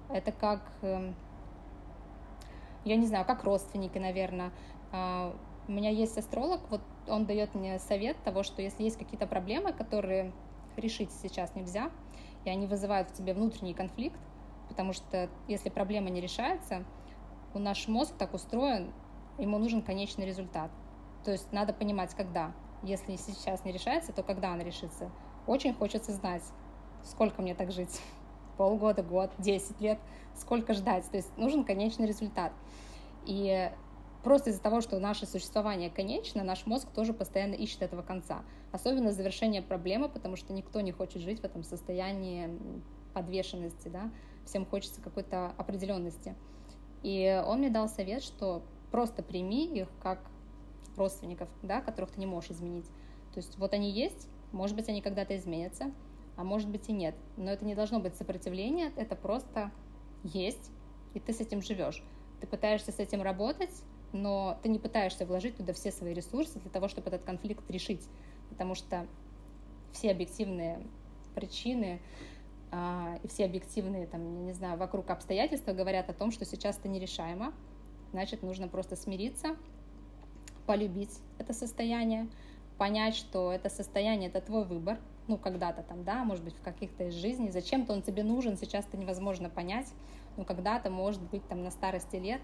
Это как, эм, я не знаю, как родственники, наверное. А, у меня есть астролог, вот он дает мне совет того, что если есть какие-то проблемы, которые решить сейчас нельзя, и они вызывают в тебе внутренний конфликт, потому что если проблема не решается, у наш мозг так устроен, ему нужен конечный результат. То есть надо понимать, когда. Если сейчас не решается, то когда она решится. Очень хочется знать, сколько мне так жить. Полгода, год, 10 лет, сколько ждать. То есть нужен конечный результат. И просто из-за того, что наше существование конечно, наш мозг тоже постоянно ищет этого конца. Особенно завершение проблемы, потому что никто не хочет жить в этом состоянии подвешенности, да, всем хочется какой-то определенности. И он мне дал совет, что просто прими их как родственников, да, которых ты не можешь изменить. То есть вот они есть, может быть, они когда-то изменятся, а может быть и нет. Но это не должно быть сопротивление, это просто есть, и ты с этим живешь. Ты пытаешься с этим работать, но ты не пытаешься вложить туда все свои ресурсы для того, чтобы этот конфликт решить, потому что все объективные причины а, и все объективные, там, не знаю, вокруг обстоятельства говорят о том, что сейчас это нерешаемо, значит, нужно просто смириться, полюбить это состояние, понять, что это состояние — это твой выбор, ну, когда-то там, да, может быть, в каких-то из жизней, зачем-то он тебе нужен, сейчас это невозможно понять, но когда-то, может быть, там, на старости лет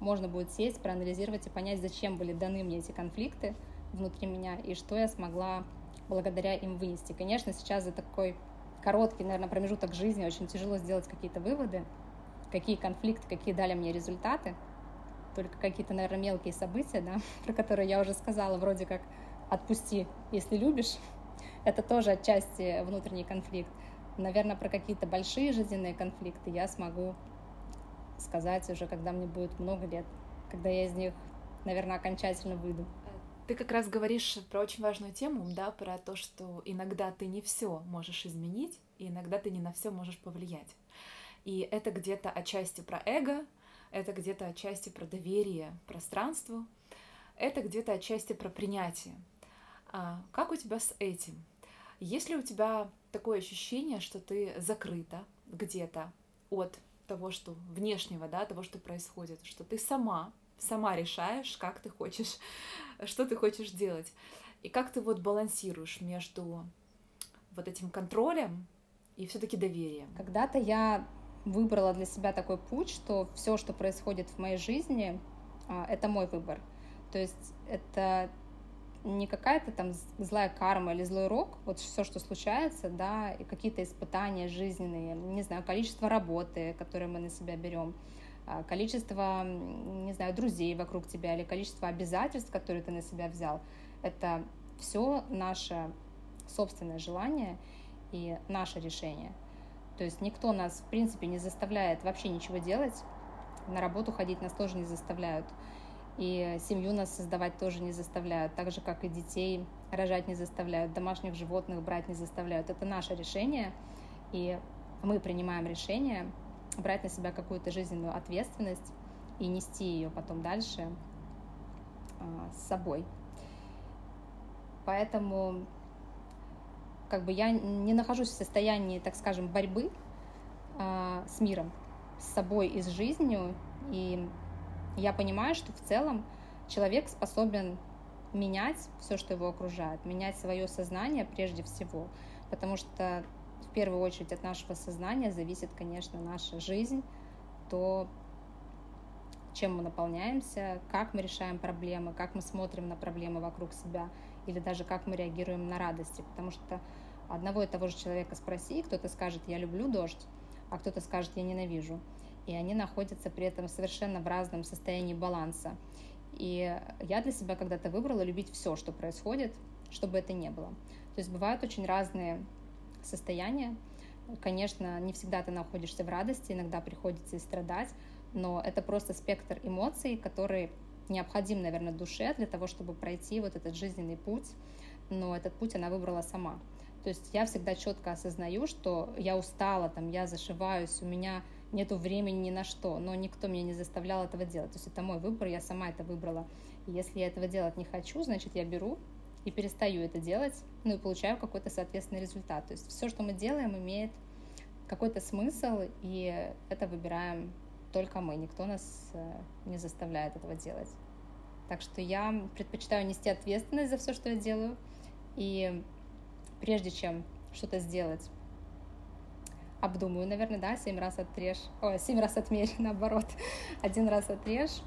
можно будет сесть, проанализировать и понять, зачем были даны мне эти конфликты внутри меня, и что я смогла благодаря им вынести. Конечно, сейчас за такой короткий, наверное, промежуток жизни очень тяжело сделать какие-то выводы, какие конфликты, какие дали мне результаты, только какие-то, наверное, мелкие события, да, про которые я уже сказала, вроде как «отпусти, если любишь», это тоже отчасти внутренний конфликт. Наверное, про какие-то большие жизненные конфликты я смогу сказать уже, когда мне будет много лет, когда я из них, наверное, окончательно выйду. Ты как раз говоришь про очень важную тему, да, про то, что иногда ты не все можешь изменить, и иногда ты не на все можешь повлиять. И это где-то отчасти про эго, это где-то отчасти про доверие пространству, это где-то отчасти про принятие. А как у тебя с этим? Есть ли у тебя такое ощущение, что ты закрыта где-то от того, что внешнего, да, того, что происходит, что ты сама, сама решаешь, как ты хочешь, что ты хочешь делать, и как ты вот балансируешь между вот этим контролем и все-таки доверием. Когда-то я выбрала для себя такой путь, что все, что происходит в моей жизни, а, это мой выбор. То есть это не какая-то там злая карма или злой урок, вот все, что случается, да, и какие-то испытания жизненные, не знаю, количество работы, которые мы на себя берем, а, количество, не знаю, друзей вокруг тебя или количество обязательств, которые ты на себя взял, это все наше собственное желание и наше решение. То есть никто нас, в принципе, не заставляет вообще ничего делать, на работу ходить нас тоже не заставляют. И семью нас создавать тоже не заставляют, так же, как и детей рожать не заставляют, домашних животных брать не заставляют. Это наше решение, и мы принимаем решение брать на себя какую-то жизненную ответственность и нести ее потом дальше а, с собой. Поэтому как бы я не нахожусь в состоянии, так скажем, борьбы а, с миром, с собой и с жизнью, и я понимаю, что в целом человек способен менять все, что его окружает, менять свое сознание прежде всего, потому что в первую очередь от нашего сознания зависит, конечно, наша жизнь, то, чем мы наполняемся, как мы решаем проблемы, как мы смотрим на проблемы вокруг себя, или даже как мы реагируем на радости, потому что одного и того же человека спроси, кто-то скажет «я люблю дождь», а кто-то скажет «я ненавижу» и они находятся при этом совершенно в разном состоянии баланса. И я для себя когда-то выбрала любить все, что происходит, чтобы это не было. То есть бывают очень разные состояния. Конечно, не всегда ты находишься в радости, иногда приходится и страдать, но это просто спектр эмоций, который необходим, наверное, душе для того, чтобы пройти вот этот жизненный путь, но этот путь она выбрала сама. То есть я всегда четко осознаю, что я устала, там, я зашиваюсь, у меня нету времени ни на что, но никто меня не заставлял этого делать. То есть это мой выбор, я сама это выбрала. И если я этого делать не хочу, значит, я беру и перестаю это делать, ну и получаю какой-то соответственный результат. То есть все, что мы делаем, имеет какой-то смысл, и это выбираем только мы, никто нас э, не заставляет этого делать. Так что я предпочитаю нести ответственность за все, что я делаю, и прежде чем что-то сделать, обдумаю, наверное, да, семь раз отрежь, ой, семь раз отмерь, наоборот, один раз отрежь.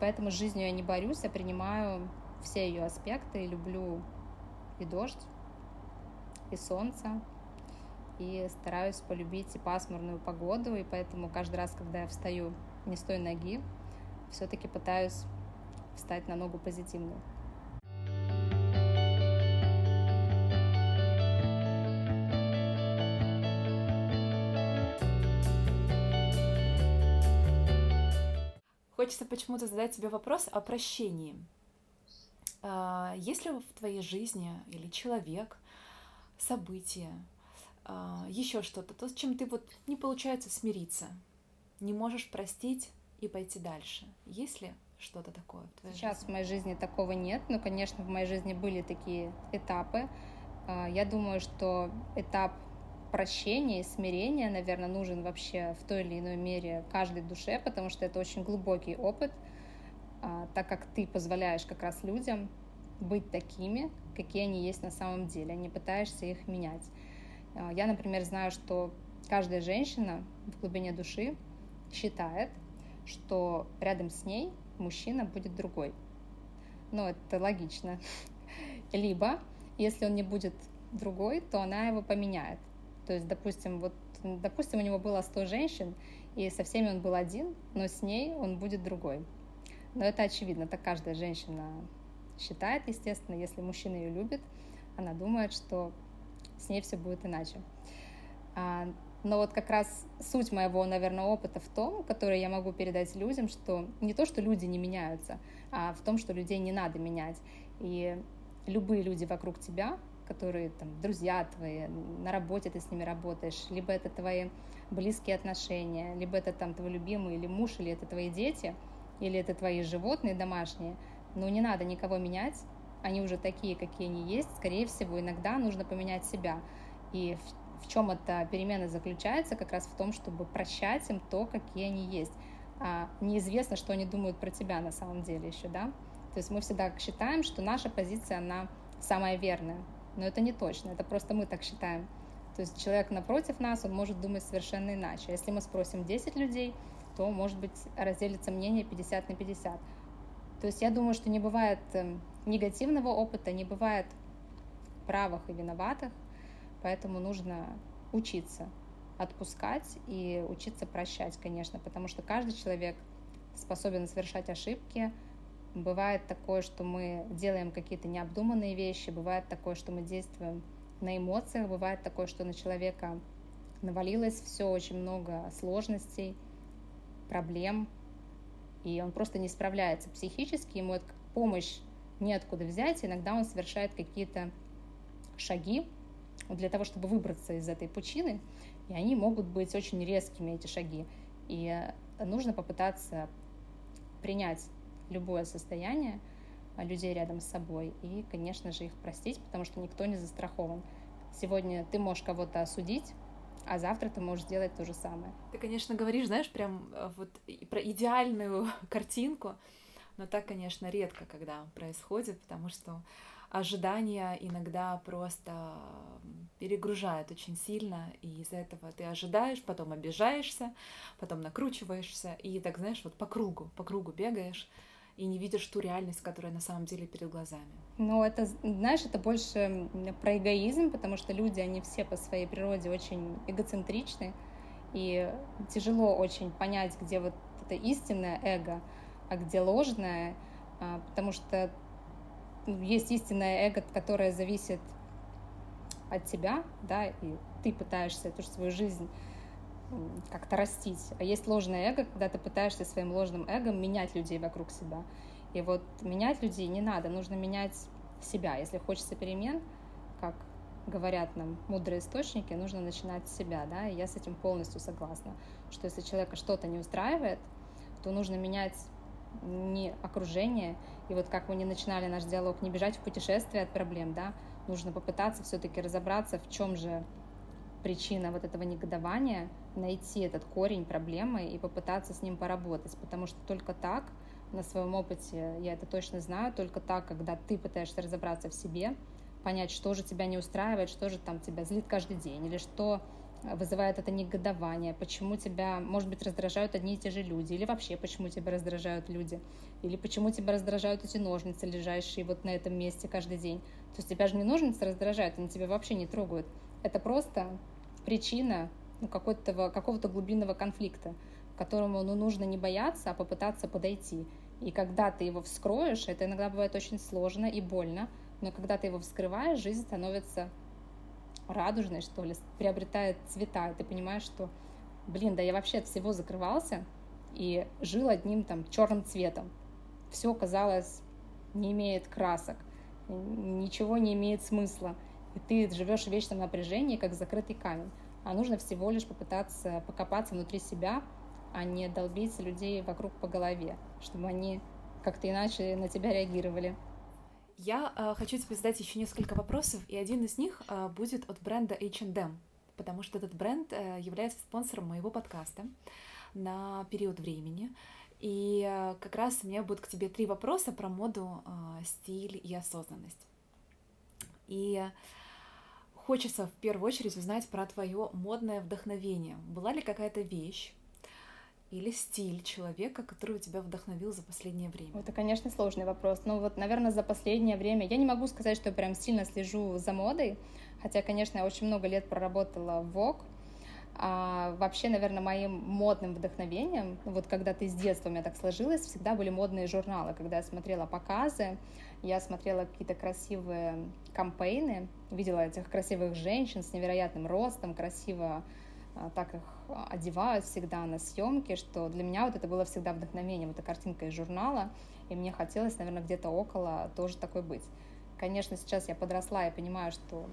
Поэтому с жизнью я не борюсь, я принимаю все ее аспекты, и люблю и дождь, и солнце, и стараюсь полюбить и пасмурную погоду, и поэтому каждый раз, когда я встаю не с той ноги, все-таки пытаюсь встать на ногу позитивную. Хочется почему-то задать тебе вопрос о прощении. А, есть ли в твоей жизни или человек, событие, а, еще что-то, то, с чем ты вот не получается смириться, не можешь простить и пойти дальше? Есть ли что-то такое? В Сейчас жизни? в моей жизни такого нет, но, конечно, в моей жизни были такие этапы. А, я думаю, что этап прощения и смирения, наверное, нужен вообще в той или иной мере каждой душе, потому что это очень глубокий опыт, а, так как ты позволяешь как раз людям быть такими, какие они есть на самом деле, а не пытаешься их менять. А, я, например, знаю, что каждая женщина в глубине души считает, что рядом с ней мужчина будет другой. Ну, это логично. Либо, если он не будет другой, то она его поменяет. То есть, допустим, вот, допустим, у него было 100 женщин, и со всеми он был один, но с ней он будет другой. Но это очевидно, так каждая женщина считает, естественно, если мужчина ее любит, она думает, что с ней все будет иначе. А, но вот как раз суть моего, наверное, опыта в том, который я могу передать людям, что не то, что люди не меняются, а в том, что людей не надо менять. И любые люди вокруг тебя, которые там друзья твои, на работе ты с ними работаешь, либо это твои близкие отношения, либо это там твой любимый или муж, или это твои дети, или это твои животные домашние, но не надо никого менять, они уже такие, какие они есть, скорее всего, иногда нужно поменять себя. И в, в чем эта перемена заключается? Как раз в том, чтобы прощать им то, какие они есть. А неизвестно, что они думают про тебя на самом деле еще, да? То есть мы всегда считаем, что наша позиция, она самая верная но это не точно, это просто мы так считаем. То есть человек напротив нас, он может думать совершенно иначе. Если мы спросим 10 людей, то, может быть, разделится мнение 50 на 50. То есть я думаю, что не бывает эм, негативного опыта, не бывает правых и виноватых, поэтому нужно учиться отпускать и учиться прощать, конечно, потому что каждый человек способен совершать ошибки, Бывает такое, что мы делаем какие-то необдуманные вещи, бывает такое, что мы действуем на эмоциях, бывает такое, что на человека навалилось все, очень много сложностей, проблем, и он просто не справляется психически, ему помощь неоткуда взять, иногда он совершает какие-то шаги для того, чтобы выбраться из этой пучины, и они могут быть очень резкими, эти шаги. И нужно попытаться принять любое состояние а, людей рядом с собой и, конечно же, их простить, потому что никто не застрахован. Сегодня ты можешь кого-то осудить, а завтра ты можешь сделать то же самое. Ты, конечно, говоришь, знаешь, прям э, вот про идеальную картинку, но так, конечно, редко, когда происходит, потому что ожидания иногда просто перегружают очень сильно, и из-за этого ты ожидаешь, потом обижаешься, потом накручиваешься, и так, знаешь, вот по кругу, по кругу бегаешь, и не видишь ту реальность, которая на самом деле перед глазами. Ну, это, знаешь, это больше про эгоизм, потому что люди, они все по своей природе очень эгоцентричны, и тяжело очень понять, где вот это истинное эго, а где ложное, а, потому что есть истинное эго, которое зависит от тебя, да, и ты пытаешься эту свою жизнь как-то растить. А есть ложное эго, когда ты пытаешься своим ложным эго менять людей вокруг себя. И вот менять людей не надо, нужно менять себя. Если хочется перемен, как говорят нам мудрые источники, нужно начинать с себя, да, и я с этим полностью согласна, что если человека что-то не устраивает, то нужно менять не окружение, и вот как мы не начинали наш диалог, не бежать в путешествие от проблем, да, нужно попытаться все-таки разобраться, в чем же причина вот этого негодования, найти этот корень проблемы и попытаться с ним поработать, потому что только так, на своем опыте я это точно знаю, только так, когда ты пытаешься разобраться в себе, понять, что же тебя не устраивает, что же там тебя злит каждый день, или что вызывает это негодование, почему тебя, может быть, раздражают одни и те же люди, или вообще почему тебя раздражают люди, или почему тебя раздражают эти ножницы, лежащие вот на этом месте каждый день. То есть тебя же не ножницы раздражают, они тебя вообще не трогают. Это просто причина ну, какого-то, какого-то глубинного конфликта, которому ну, нужно не бояться, а попытаться подойти. И когда ты его вскроешь, это иногда бывает очень сложно и больно, но когда ты его вскрываешь, жизнь становится радужной, что ли, приобретает цвета, и ты понимаешь, что, блин, да я вообще от всего закрывался и жил одним там черным цветом. Все, казалось, не имеет красок, ничего не имеет смысла и ты живешь в вечном напряжении, как закрытый камень. А нужно всего лишь попытаться покопаться внутри себя, а не долбить людей вокруг по голове, чтобы они как-то иначе на тебя реагировали. Я э, хочу тебе задать еще несколько вопросов, и один из них э, будет от бренда H&M, потому что этот бренд э, является спонсором моего подкаста на период времени. И э, как раз у меня будут к тебе три вопроса про моду, э, стиль и осознанность. И хочется в первую очередь узнать про твое модное вдохновение. Была ли какая-то вещь, или стиль человека, который у тебя вдохновил за последнее время? Это, конечно, сложный вопрос. Ну вот, наверное, за последнее время я не могу сказать, что я прям сильно слежу за модой, хотя, конечно, я очень много лет проработала в Vogue, а вообще, наверное, моим модным вдохновением, вот когда ты с детства у меня так сложилось, всегда были модные журналы. Когда я смотрела показы, я смотрела какие-то красивые кампейны, видела этих красивых женщин с невероятным ростом, красиво а, так их одевают всегда на съемки, что для меня вот это было всегда вдохновением, эта картинка из журнала, и мне хотелось, наверное, где-то около тоже такой быть. Конечно, сейчас я подросла и понимаю, что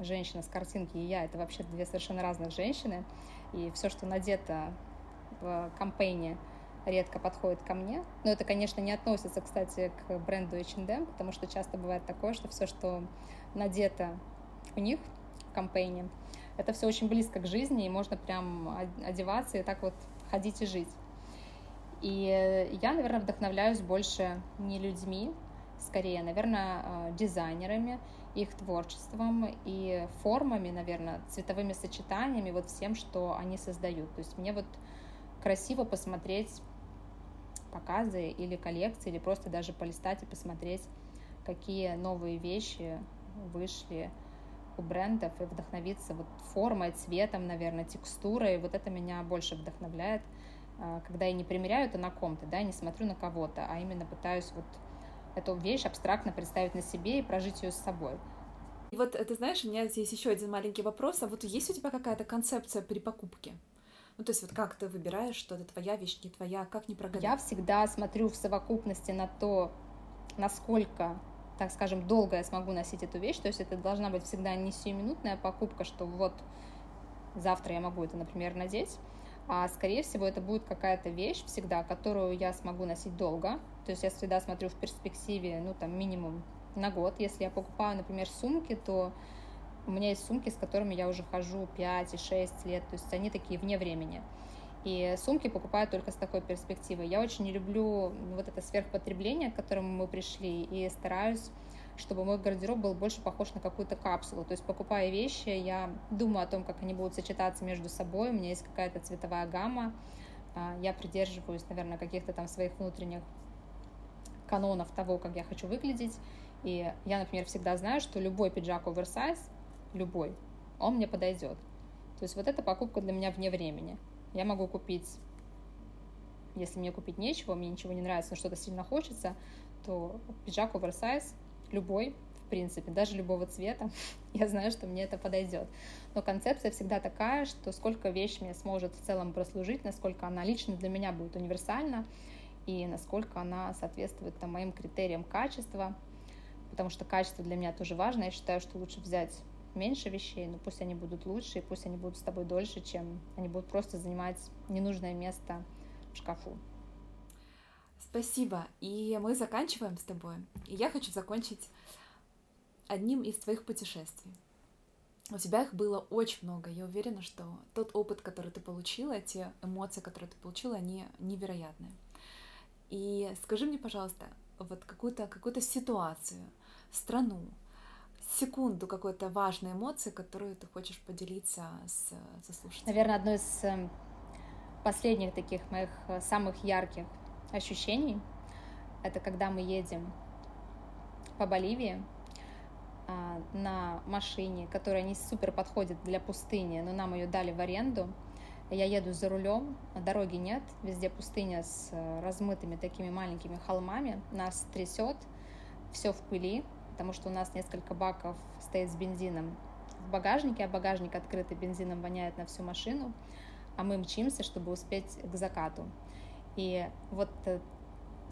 женщина с картинки и я — это вообще две совершенно разных женщины, и все, что надето в кампейне, редко подходит ко мне. Но это, конечно, не относится, кстати, к бренду H&M, потому что часто бывает такое, что все, что надето у них в кампейне, это все очень близко к жизни, и можно прям одеваться и так вот ходить и жить. И я, наверное, вдохновляюсь больше не людьми, скорее, наверное, э, дизайнерами, их творчеством и формами, наверное, цветовыми сочетаниями, вот всем, что они создают. То есть мне вот красиво посмотреть показы или коллекции, или просто даже полистать и посмотреть, какие новые вещи вышли у брендов и вдохновиться вот формой, цветом, наверное, текстурой. Вот это меня больше вдохновляет, а, когда я не примеряю это на ком-то, да, не смотрю на кого-то, а именно пытаюсь вот эту вещь абстрактно представить на себе и прожить ее с собой. И вот, ты знаешь, у меня здесь еще один маленький вопрос. А вот есть у тебя какая-то концепция при покупке? Ну, то есть вот как ты выбираешь, что это твоя вещь, не твоя, как не прогадать? Я всегда смотрю в совокупности на то, насколько так скажем, долго я смогу носить эту вещь, то есть это должна быть всегда не сиюминутная покупка, что вот завтра я могу это, например, надеть, а скорее всего это будет какая-то вещь всегда, которую я смогу носить долго, то есть я всегда смотрю в перспективе, ну там минимум на год, если я покупаю, например, сумки, то у меня есть сумки, с которыми я уже хожу 5 и 6 лет, то есть они такие вне времени. И сумки покупаю только с такой перспективой. Я очень не люблю вот это сверхпотребление, к которому мы пришли, и стараюсь чтобы мой гардероб был больше похож на какую-то капсулу. То есть, покупая вещи, я думаю о том, как они будут сочетаться между собой. У меня есть какая-то цветовая гамма. А, я придерживаюсь, наверное, каких-то там своих внутренних канонов того, как я хочу выглядеть. И я, например, всегда знаю, что любой пиджак оверсайз, любой, он мне подойдет. То есть вот эта покупка для меня вне времени. Я могу купить, если мне купить нечего, мне ничего не нравится, но что-то сильно хочется, то пиджак оверсайз, любой, в принципе, даже любого цвета, я знаю, что мне это подойдет. Но концепция всегда такая, что сколько вещь мне сможет в целом прослужить, насколько она лично для меня будет универсальна, и насколько она соответствует там, моим критериям качества, потому что качество для меня тоже важно. Я считаю, что лучше взять меньше вещей, но пусть они будут лучше, и пусть они будут с тобой дольше, чем они будут просто занимать ненужное место в шкафу. Спасибо. И мы заканчиваем с тобой. И я хочу закончить одним из твоих путешествий. У тебя их было очень много. Я уверена, что тот опыт, который ты получила, те эмоции, которые ты получила, они невероятные. И скажи мне, пожалуйста, вот какую-то какую ситуацию, страну, секунду какой-то важной эмоции, которую ты хочешь поделиться с, со слушателями? Наверное, одно из эм, последних таких моих э, самых ярких ощущений — это когда мы едем по Боливии а, на машине, которая не супер подходит для пустыни, но нам ее дали в аренду. Я еду за рулем, дороги нет, везде пустыня с э, размытыми такими маленькими холмами, нас трясет, все в пыли, потому что у нас несколько баков стоит с бензином в багажнике, а багажник открытый бензином воняет на всю машину, а мы мчимся, чтобы успеть к закату. И вот э,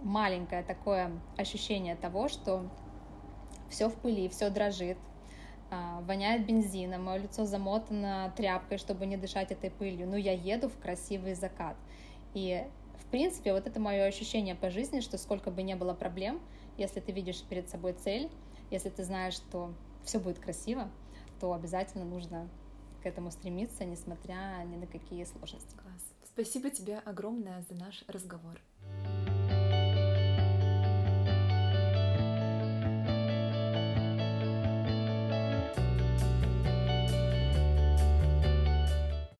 маленькое такое ощущение того, что все в пыли, все дрожит, а, воняет бензином, мое лицо замотано тряпкой, чтобы не дышать этой пылью. Ну, я еду в красивый закат. И в принципе, вот это мое ощущение по жизни, что сколько бы ни было проблем, если ты видишь перед собой цель, если ты знаешь, что все будет красиво, то обязательно нужно к этому стремиться, несмотря ни на какие сложности. Спасибо тебе огромное за наш разговор.